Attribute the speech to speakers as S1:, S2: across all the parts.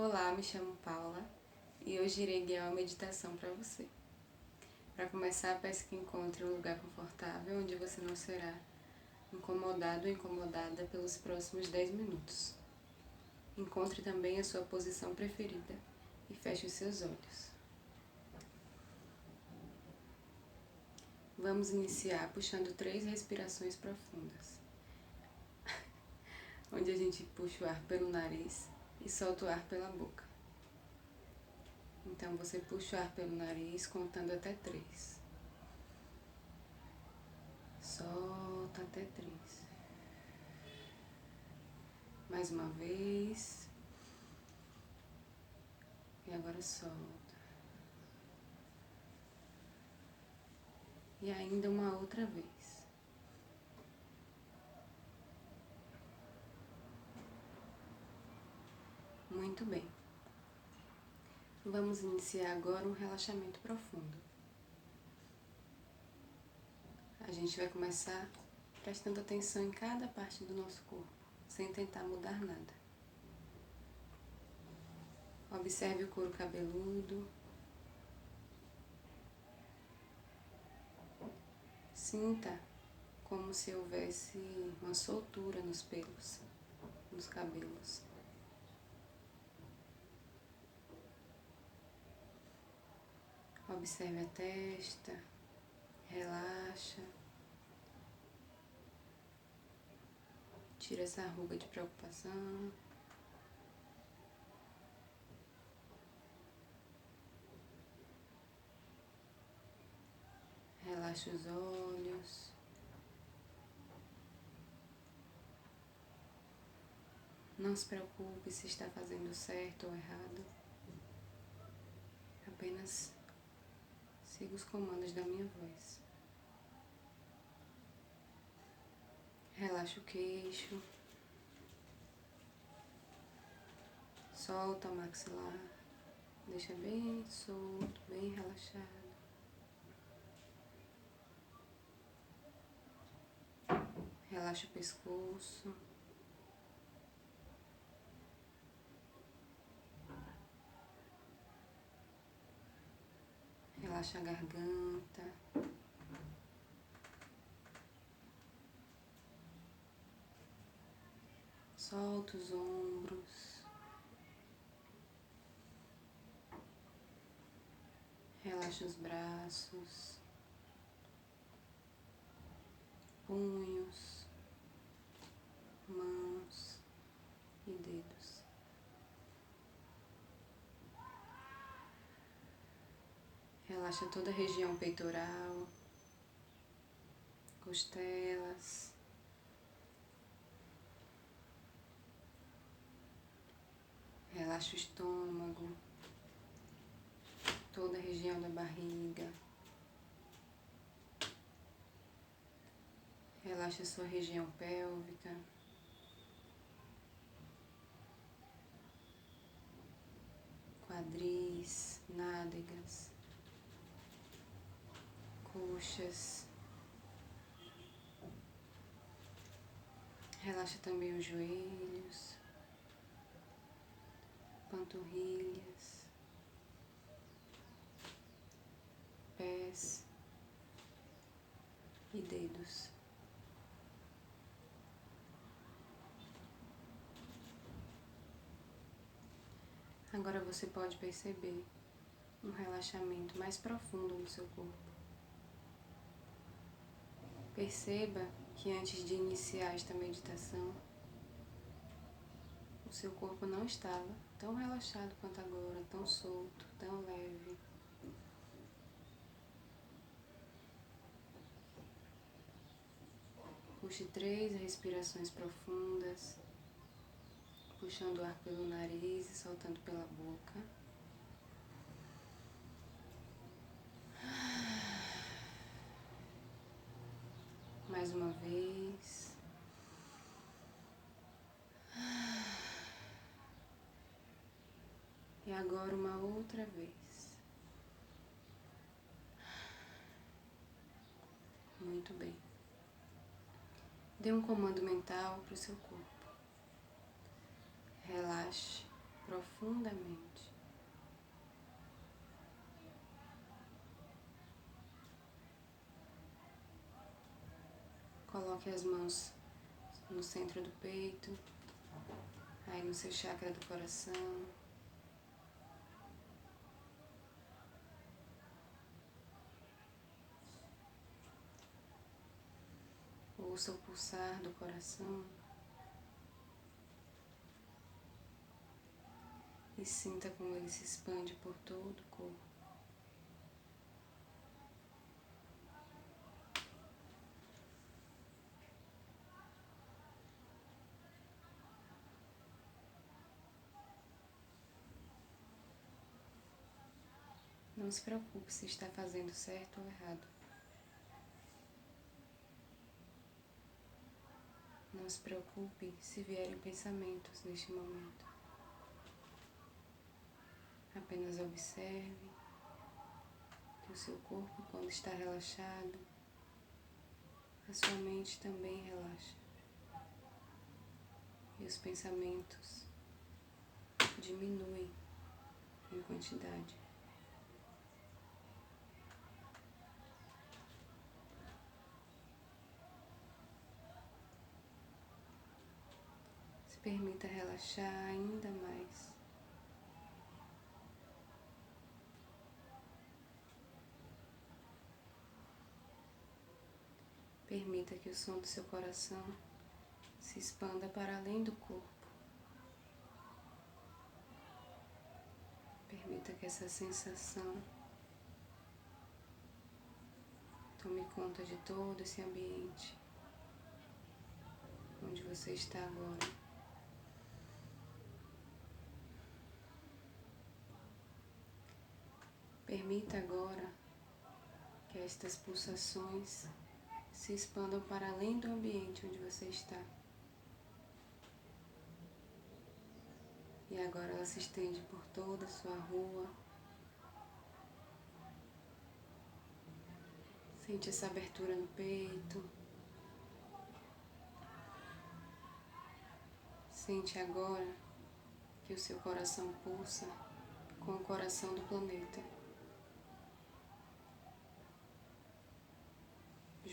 S1: Olá, me chamo Paula e hoje irei guiar uma meditação para você. Para começar, peço que encontre um lugar confortável onde você não será incomodado ou incomodada pelos próximos 10 minutos. Encontre também a sua posição preferida e feche os seus olhos. Vamos iniciar puxando três respirações profundas, onde a gente puxa o ar pelo nariz e solta o ar pela boca. Então você puxa o ar pelo nariz contando até três. Solta até três. Mais uma vez. E agora solta. E ainda uma outra vez. Muito bem. Vamos iniciar agora um relaxamento profundo. A gente vai começar prestando atenção em cada parte do nosso corpo, sem tentar mudar nada. Observe o couro cabeludo. Sinta como se houvesse uma soltura nos pelos, nos cabelos. Observe a testa, relaxa. Tira essa ruga de preocupação. Relaxa os olhos. Não se preocupe se está fazendo certo ou errado. Apenas Siga os comandos da minha voz. Relaxa o queixo. Solta o maxilar. Deixa bem solto, bem relaxado. Relaxa o pescoço. Relaxa a garganta. Solta os ombros. Relaxa os braços, punhos, mãos e dedos. Relaxa toda a região peitoral, costelas. Relaxa o estômago, toda a região da barriga. Relaxa sua região pélvica. Quadris, nádegas coxas. Relaxa também os joelhos, panturrilhas, pés e dedos. Agora você pode perceber um relaxamento mais profundo no seu corpo. Perceba que antes de iniciar esta meditação, o seu corpo não estava tão relaxado quanto agora, tão solto, tão leve. Puxe três respirações profundas, puxando o ar pelo nariz e soltando pela boca. Mais uma vez. E agora uma outra vez. Muito bem. Dê um comando mental para o seu corpo. Relaxe profundamente. Coloque as mãos no centro do peito, aí no seu chakra do coração. Ouça o pulsar do coração. E sinta como ele se expande por todo o corpo. Não se preocupe se está fazendo certo ou errado. Não se preocupe se vierem pensamentos neste momento. Apenas observe que o seu corpo, quando está relaxado, a sua mente também relaxa. E os pensamentos diminuem em quantidade. Se permita relaxar ainda mais. Permita que o som do seu coração se expanda para além do corpo. Permita que essa sensação tome conta de todo esse ambiente onde você está agora. Permita agora que estas pulsações se expandam para além do ambiente onde você está. E agora ela se estende por toda a sua rua. Sente essa abertura no peito. Sente agora que o seu coração pulsa com o coração do planeta.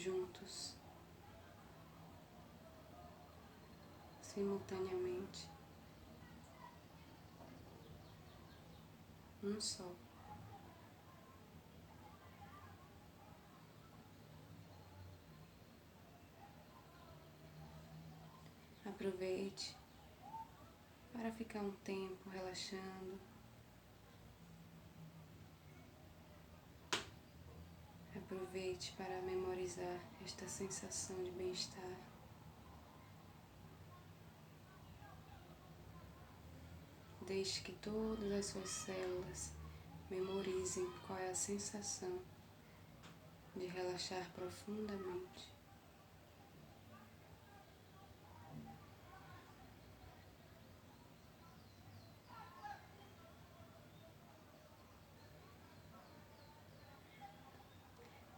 S1: Juntos, simultaneamente, um só. Aproveite para ficar um tempo relaxando. Aproveite para memorizar esta sensação de bem-estar. Deixe que todas as suas células memorizem qual é a sensação de relaxar profundamente.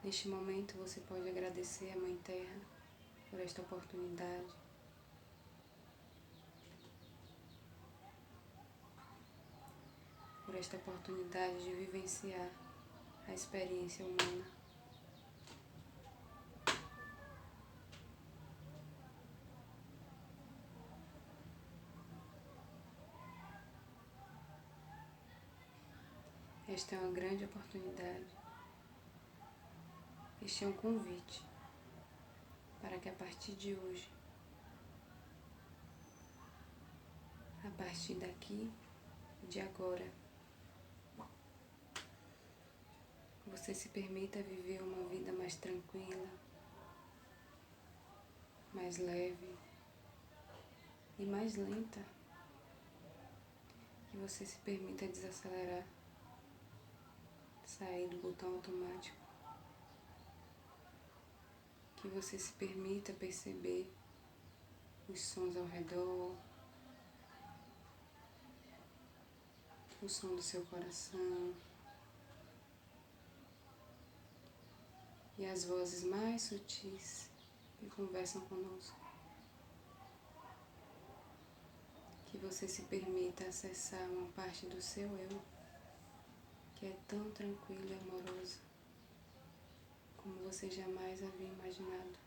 S1: Neste momento você pode agradecer a Mãe Terra por esta oportunidade. Por esta oportunidade de vivenciar a experiência humana. Esta é uma grande oportunidade este é um convite para que a partir de hoje, a partir daqui, de agora, você se permita viver uma vida mais tranquila, mais leve e mais lenta. Que você se permita desacelerar, sair do botão automático que você se permita perceber os sons ao redor, o som do seu coração e as vozes mais sutis que conversam conosco. Que você se permita acessar uma parte do seu eu que é tão tranquila e amorosa como você jamais havia imaginado.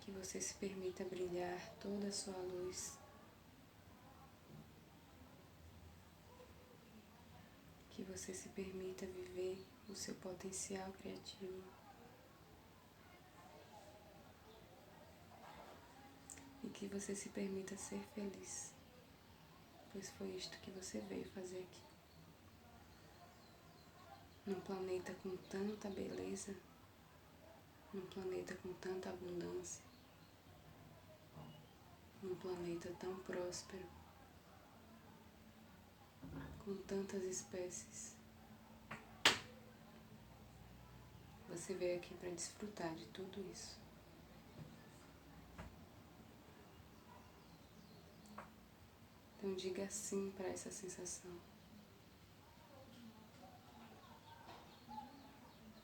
S1: Que você se permita brilhar toda a sua luz. Que você se permita viver o seu potencial criativo. E que você se permita ser feliz, pois foi isto que você veio fazer aqui. Num planeta com tanta beleza, num planeta com tanta abundância, num planeta tão próspero, com tantas espécies. Você veio aqui para desfrutar de tudo isso. Então diga sim para essa sensação.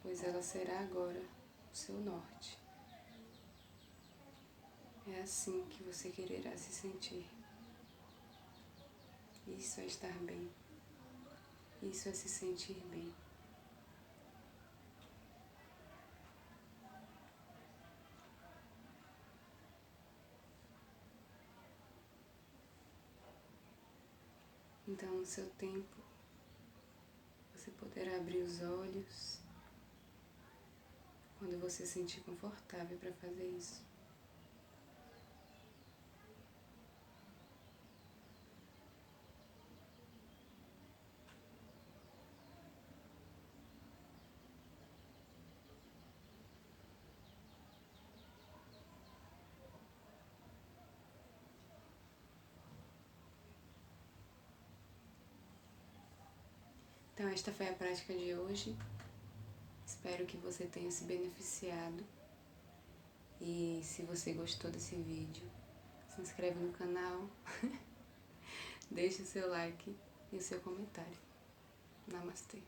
S1: Pois ela será agora o seu norte. É assim que você quererá se sentir. Isso é estar bem. Isso é se sentir bem. Então, no seu tempo, você poderá abrir os olhs quando você se sentir confortável para fazer isso. Então, esta foi a prática de hoje. Espero que você tenha se beneficiado. E se você gostou desse vídeo, se inscreve no canal, deixe o seu like e o seu comentário. Namastê.